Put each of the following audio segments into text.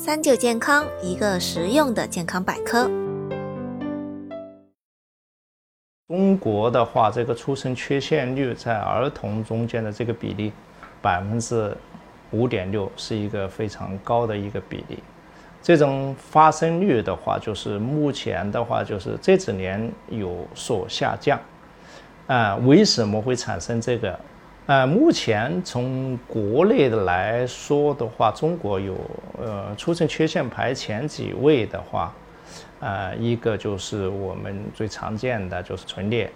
三九健康，一个实用的健康百科。中国的话，这个出生缺陷率在儿童中间的这个比例，百分之五点六，是一个非常高的一个比例。这种发生率的话，就是目前的话，就是这几年有所下降。啊，为什么会产生这个？啊，目前从国内的来说的话，中国有呃出生缺陷排前几位的话，呃，一个就是我们最常见的就是唇裂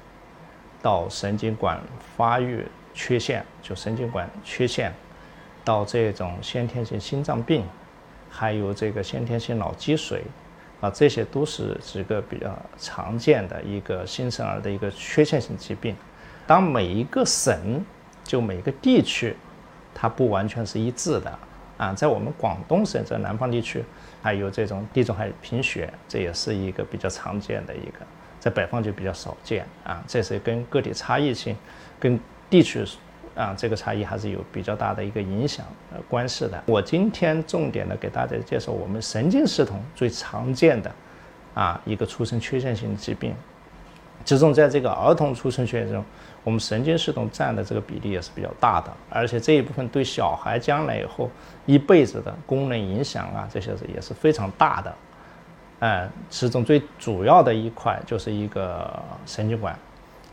到神经管发育缺陷，就神经管缺陷到这种先天性心脏病，还有这个先天性脑积水，啊，这些都是几个比较常见的一个新生儿的一个缺陷性疾病。当每一个省就每个地区，它不完全是一致的啊。在我们广东省在南方地区，还有这种地中海贫血，这也是一个比较常见的一个，在北方就比较少见啊。这是跟个体差异性，跟地区啊这个差异还是有比较大的一个影响呃关系的。我今天重点的给大家介绍我们神经系统最常见的啊一个出生缺陷性疾病。其中，在这个儿童出生缺陷中，我们神经系统占的这个比例也是比较大的，而且这一部分对小孩将来以后一辈子的功能影响啊，这些是也是非常大的。嗯，其中最主要的一块就是一个神经管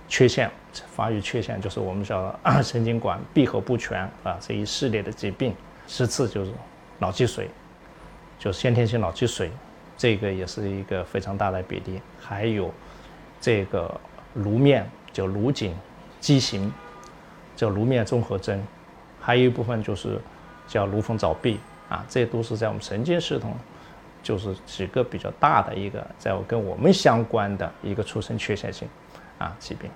缺陷、发育缺陷，就是我们叫神经管闭合不全啊这一系列的疾病。其次就是脑积水，就先天性脑积水，这个也是一个非常大的比例，还有。这个颅面就颅颈畸形，叫颅面综合征，还有一部分就是叫颅缝早闭啊，这都是在我们神经系统，就是几个比较大的一个在跟我们相关的一个出生缺陷性啊疾病。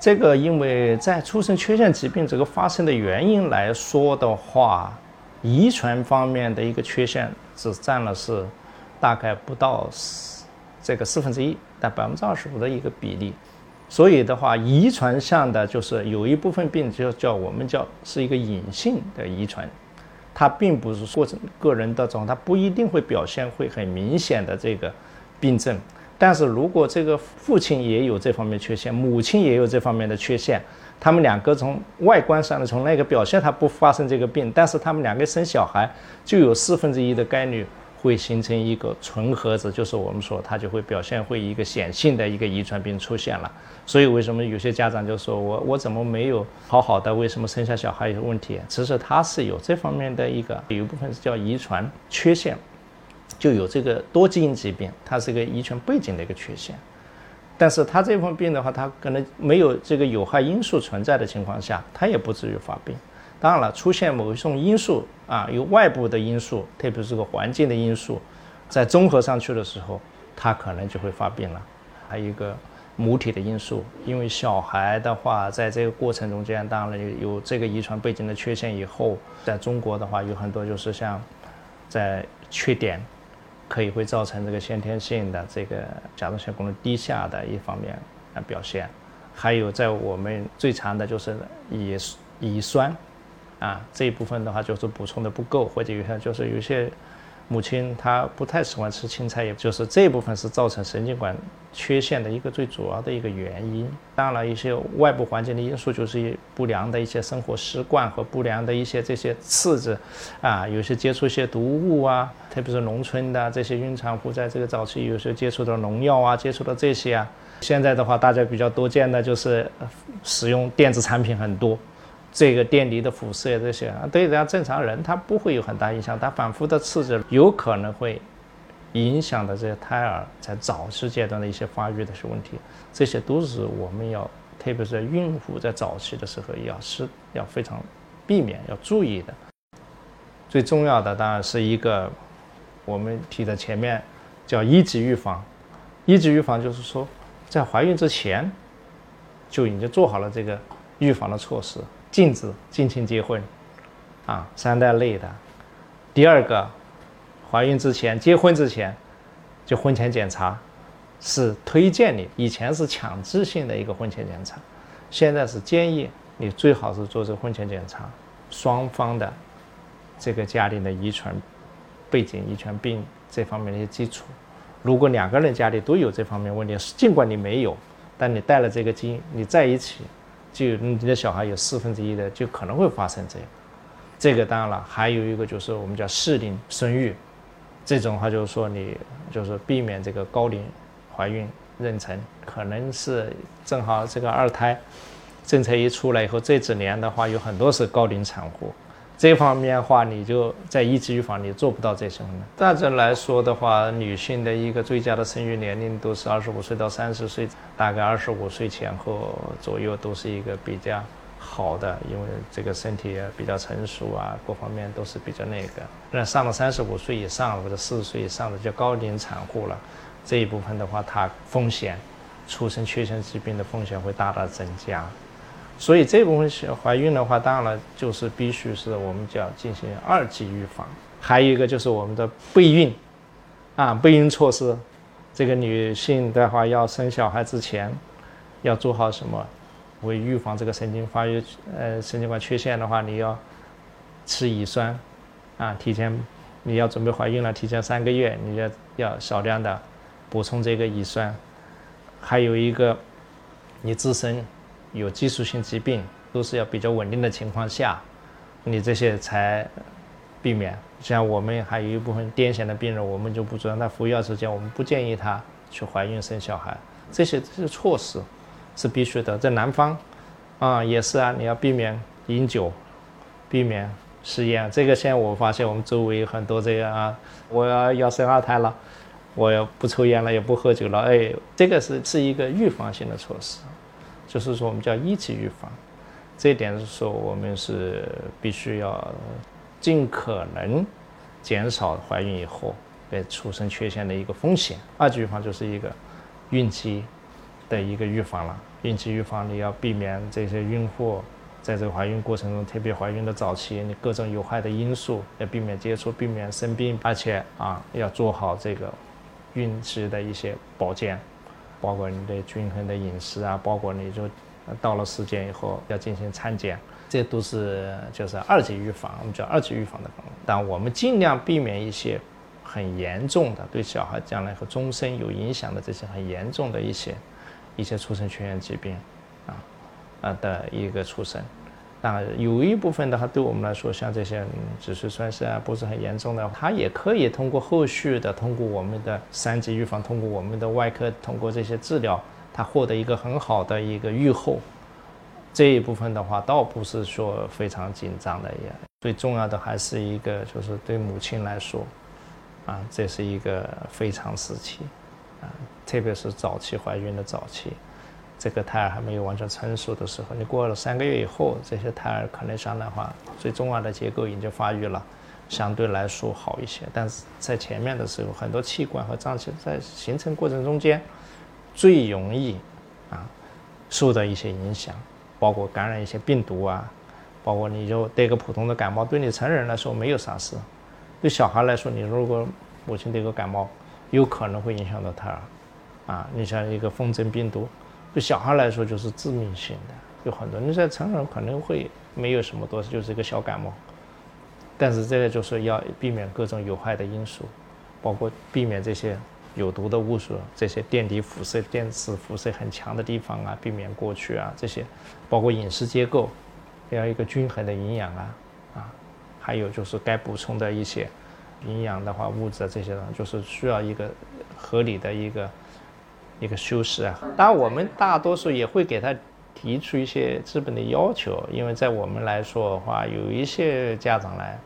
这个因为在出生缺陷疾病这个发生的原因来说的话，遗传方面的一个缺陷只占了是大概不到四这个四分之一。但百分之二十五的一个比例，所以的话，遗传上的就是有一部分病就叫我们叫是一个隐性的遗传，它并不是说个人的种，它不一定会表现会很明显的这个病症。但是如果这个父亲也有这方面缺陷，母亲也有这方面的缺陷，他们两个从外观上的从那个表现，他不发生这个病，但是他们两个生小孩就有四分之一的概率。会形成一个纯盒子，就是我们说它就会表现会一个显性的一个遗传病出现了。所以为什么有些家长就说我我怎么没有好好的，为什么生下小孩有问题？其实它是有这方面的一个有一部分是叫遗传缺陷，就有这个多基因疾病，它是一个遗传背景的一个缺陷。但是它这份病的话，它可能没有这个有害因素存在的情况下，它也不至于发病。当然了，出现某一种因素啊，有外部的因素，特别是个环境的因素，在综合上去的时候，它可能就会发病了。还有一个母体的因素，因为小孩的话，在这个过程中间，当然有有这个遗传背景的缺陷以后，在中国的话，有很多就是像在缺点，可以会造成这个先天性的这个甲状腺功能低下的一方面啊表现。还有在我们最常的就是乙乙酸。啊，这一部分的话就是补充的不够，或者有些就是有些母亲她不太喜欢吃青菜，也就是这一部分是造成神经管缺陷的一个最主要的一个原因。当然，一些外部环境的因素就是不良的一些生活习惯和不良的一些这些刺激，啊，有些接触一些毒物啊，特别是农村的这些孕产妇在这个早期有时候接触到农药啊，接触到这些啊。现在的话，大家比较多见的就是使用电子产品很多。这个电离的辐射这些啊，对人家正常人他不会有很大影响，他反复的刺激有可能会影响的这些胎儿在早期阶段的一些发育的一些问题，这些都是我们要，特别是孕妇在早期的时候要是要非常避免要注意的。最重要的当然是一个我们提的前面叫一级预防，一级预防就是说在怀孕之前就已经做好了这个预防的措施。禁止近亲结婚，啊，三代类的。第二个，怀孕之前、结婚之前，就婚前检查，是推荐你。以前是强制性的一个婚前检查，现在是建议你最好是做这个婚前检查。双方的这个家庭的遗传背景、遗传病这方面的一些基础。如果两个人家里都有这方面问题，尽管你没有，但你带了这个基因，你在一起，就你的小孩有四分之一的就可能会发生这样。这个当然了，还有一个就是我们叫适龄生育，这种话就是说你就是避免这个高龄怀孕妊娠，可能是正好这个二胎政策一出来以后，这几年的话有很多是高龄产妇。这方面的话，你就在一级预防，你做不到这些呢。大致来说的话，女性的一个最佳的生育年龄都是二十五岁到三十岁，大概二十五岁前后左右都是一个比较好的，因为这个身体也比较成熟啊，各方面都是比较那个。那上了三十五岁以上或者四十岁以上的叫高龄产妇了，这一部分的话，它风险出生缺陷疾病的风险会大大增加。所以这部分怀孕的话，当然了，就是必须是我们叫进行二级预防。还有一个就是我们的备孕，啊，备孕措施。这个女性的话，要生小孩之前，要做好什么？为预防这个神经发育，呃，神经管缺陷的话，你要吃乙酸，啊，提前你要准备怀孕了，提前三个月，你要要少量的补充这个乙酸。还有一个，你自身。有激素性疾病都是要比较稳定的情况下，你这些才避免。像我们还有一部分癫痫的病人，我们就不主张他服药之前，我们不建议他去怀孕生小孩。这些这些措施是必须的。在南方啊，也是啊，你要避免饮酒，避免吸烟。这个现在我发现我们周围有很多这样啊，我要要生二胎了，我要不抽烟了，也不喝酒了。哎，这个是是一个预防性的措施。就是说，我们叫一级预防，这一点是说，我们是必须要尽可能减少怀孕以后被出生缺陷的一个风险。二级预防就是一个孕期的一个预防了。孕期预防，你要避免这些孕妇在这个怀孕过程中，特别怀孕的早期，你各种有害的因素要避免接触，避免生病，而且啊，要做好这个孕期的一些保健。包括你的均衡的饮食啊，包括你就到了时间以后要进行产检，这都是就是二级预防，我们叫二级预防的方法。但我们尽量避免一些很严重的对小孩将来和终身有影响的这些很严重的一些一些出生缺陷疾病啊啊的一个出生。那有一部分的话，对我们来说，像这些只是算是啊不是很严重的，它也可以通过后续的，通过我们的三级预防，通过我们的外科，通过这些治疗，它获得一个很好的一个预后。这一部分的话，倒不是说非常紧张的也。最重要的还是一个，就是对母亲来说，啊，这是一个非常时期，啊，特别是早期怀孕的早期。这个胎儿还没有完全成熟的时候，你过了三个月以后，这些胎儿可能上的话，最重要的结构已经发育了，相对来说好一些。但是在前面的时候，很多器官和脏器在形成过程中间，最容易啊受到一些影响，包括感染一些病毒啊，包括你就得个普通的感冒，对你成人来说没有啥事，对小孩来说，你如果母亲得个感冒，有可能会影响到胎儿，啊，你像一个风疹病毒。对小孩来说就是致命性的，有很多。你在成人可能会没有什么多，就是一个小感冒。但是这个就是要避免各种有害的因素，包括避免这些有毒的物质，这些电离辐射、电磁辐射很强的地方啊，避免过去啊。这些包括饮食结构，要一个均衡的营养啊啊，还有就是该补充的一些营养的话物质啊这些呢，就是需要一个合理的一个。一个修饰啊，当然我们大多数也会给他提出一些基本的要求，因为在我们来说的话，有一些家长来，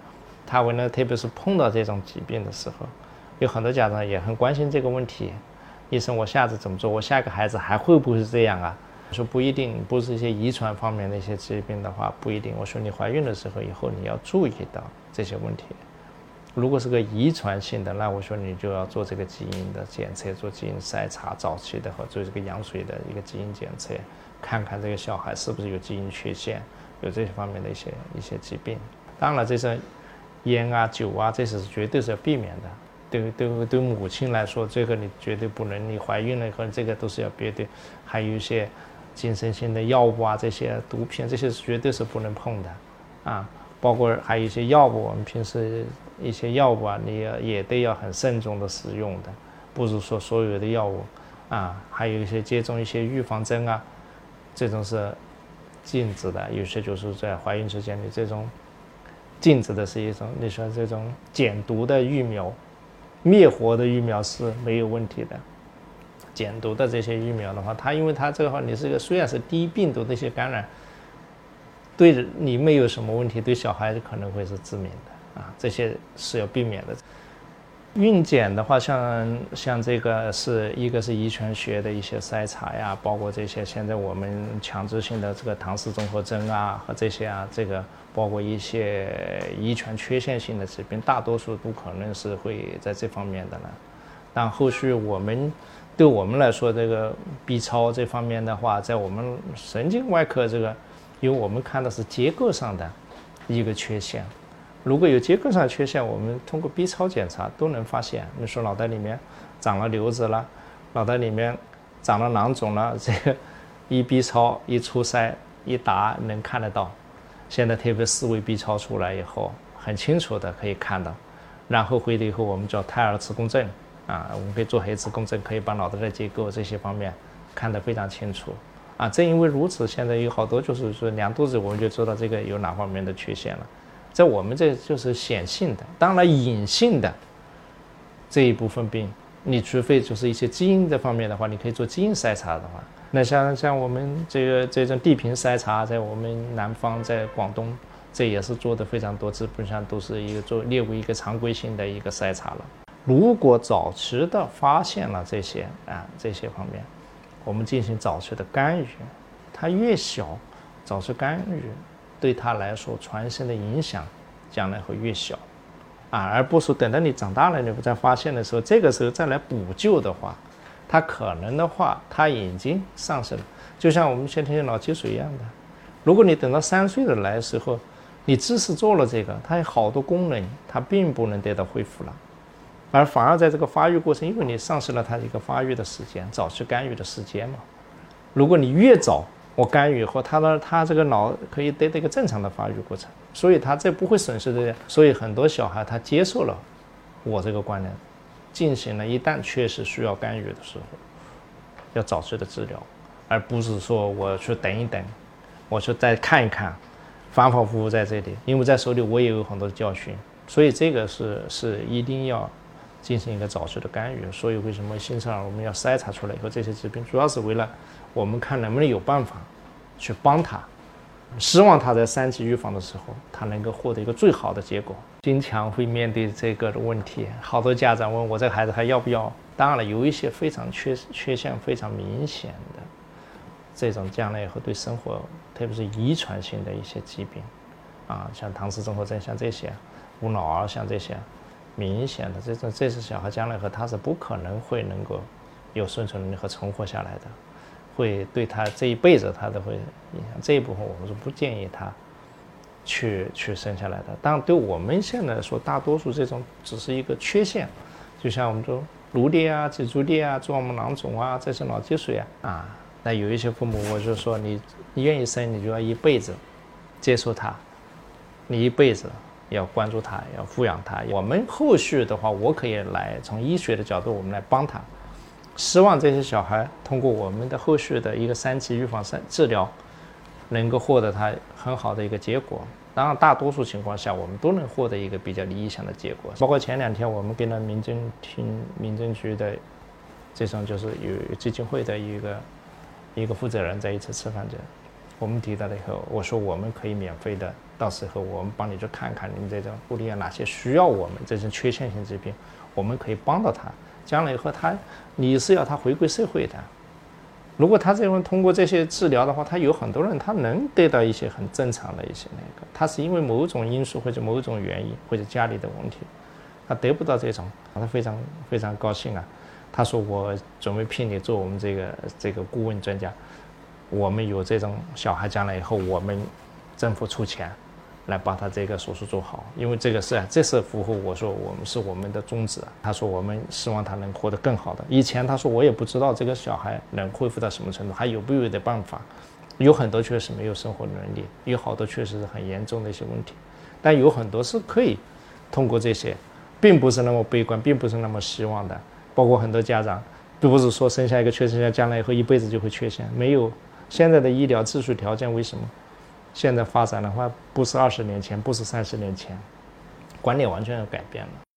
他为了特别是碰到这种疾病的时候，有很多家长也很关心这个问题。医生，我下次怎么做？我下个孩子还会不会是这样啊？说不一定，不是一些遗传方面的一些疾病的话，不一定。我说你怀孕的时候以后你要注意到这些问题。如果是个遗传性的，那我说你就要做这个基因的检测，做基因筛查，早期的和做这个羊水的一个基因检测，看看这个小孩是不是有基因缺陷，有这些方面的一些一些疾病。当然，这些烟啊、酒啊，这些是绝对是要避免的。对对对，母亲来说，这个你绝对不能。你怀孕了以后，这个都是要别的。还有一些精神性的药物啊，这些毒品，这些是绝对是不能碰的，啊。包括还有一些药物，我们平时一些药物啊，你也也得要很慎重的使用的，不是说所有的药物啊，还有一些接种一些预防针啊，这种是禁止的，有些就是在怀孕之间的这种禁止的是一种，你说这种减毒的疫苗、灭活的疫苗是没有问题的。减毒的这些疫苗的话，它因为它这个话，你是一个虽然是低病毒的一些感染，对你没有什么问题，对小孩子可能会是致命的啊，这些是要避免的。孕检的话，像像这个是一个是遗传学的一些筛查呀，包括这些现在我们强制性的这个唐氏综合征啊和这些啊，这个包括一些遗传缺陷性的疾病，大多数都可能是会在这方面的呢。但后续我们。对我们来说，这个 B 超这方面的话，在我们神经外科这个，因为我们看的是结构上的一个缺陷，如果有结构上的缺陷，我们通过 B 超检查都能发现。你说脑袋里面长了瘤子了，脑袋里面长了囊肿了，这个一 B 超一出筛一打能看得到。现在特别四维 B 超出来以后，很清楚的可以看到，然后回来以后我们叫胎儿磁共振。啊，我们可以做核磁共振，可以把脑袋的结构这些方面看得非常清楚。啊，正因为如此，现在有好多就是说量肚子，我们就知道这个有哪方面的缺陷了。在我们这就是显性的，当然隐性的这一部分病，你除非就是一些基因这方面的话，你可以做基因筛查的话，那像像我们这个这种地平筛查，在我们南方，在广东，这也是做的非常多，基本上都是一个做列为一个常规性的一个筛查了。如果早期的发现了这些啊这些方面，我们进行早期的干预，它越小，早期干预对他来说传生的影响将来会越小，啊，而不是等到你长大了你不再发现的时候，这个时候再来补救的话，它可能的话它已经上升了，就像我们先天性脑积水一样的，如果你等到三岁的来时候，你只是做了这个，它有好多功能它并不能得到恢复了。而反而在这个发育过程，因为你丧失了它一个发育的时间，早期干预的时间嘛。如果你越早我干预以后，他的他这个脑可以得到一个正常的发育过程，所以他这不会损失的。所以很多小孩他接受了我这个观念，进行了一旦确实需要干预的时候，要早期的治疗，而不是说我去等一等，我去再看一看，反反复复在这里，因为在手里我也有很多教训，所以这个是是一定要。进行一个早期的干预，所以为什么新生儿我们要筛查出来以后这些疾病，主要是为了我们看能不能有办法去帮他，希望他在三级预防的时候，他能够获得一个最好的结果。经常会面对这个的问题，好多家长问我这个孩子还要不要？当然了，有一些非常缺缺陷非常明显的这种将来以后对生活，特别是遗传性的一些疾病，啊，像唐氏综合症，像这些无脑儿，像这些。明显的这种，这些小孩将来和他是不可能会能够有生存能力和存活下来的，会对他这一辈子他都会影响。这一部分我们是不建议他去去生下来的。但对我们现在来说，大多数这种只是一个缺陷，就像我们说颅裂啊、脊柱裂啊、蛛网膜囊肿啊，这些脑积水啊啊。那有一些父母，我就说你愿意生，你就要一辈子接受他，你一辈子。要关注他，要抚养他。我们后续的话，我可以来从医学的角度，我们来帮他。希望这些小孩通过我们的后续的一个三期预防、三治疗，能够获得他很好的一个结果。当然，大多数情况下，我们都能获得一个比较理想的结果。包括前两天我们跟了民政厅、民政局的这种就是有基金会的一个一个负责人在一起吃饭的。我们提到了以后，我说我们可以免费的，到时候我们帮你去看看，你们这种护理员哪些需要我们这些缺陷性疾病，我们可以帮到他。将来以后他，你是要他回归社会的。如果他这种通过这些治疗的话，他有很多人他能得到一些很正常的一些那个，他是因为某种因素或者某种原因或者家里的问题，他得不到这种，他非常非常高兴啊。他说我准备聘你做我们这个这个顾问专家。我们有这种小孩将来以后，我们政府出钱来把他这个手术做好，因为这个是，这是符合我说我们是我们的宗旨。他说我们希望他能活得更好的。以前他说我也不知道这个小孩能恢复到什么程度，还有没有的办法？有很多确实没有生活能力，有好多确实是很严重的一些问题，但有很多是可以通过这些，并不是那么悲观，并不是那么希望的。包括很多家长都不是说生下一个缺陷家，将来以后一辈子就会缺陷，没有现在的医疗技术条件，为什么？现在发展的话不是二十年前不是三十年前观念完全要改变了。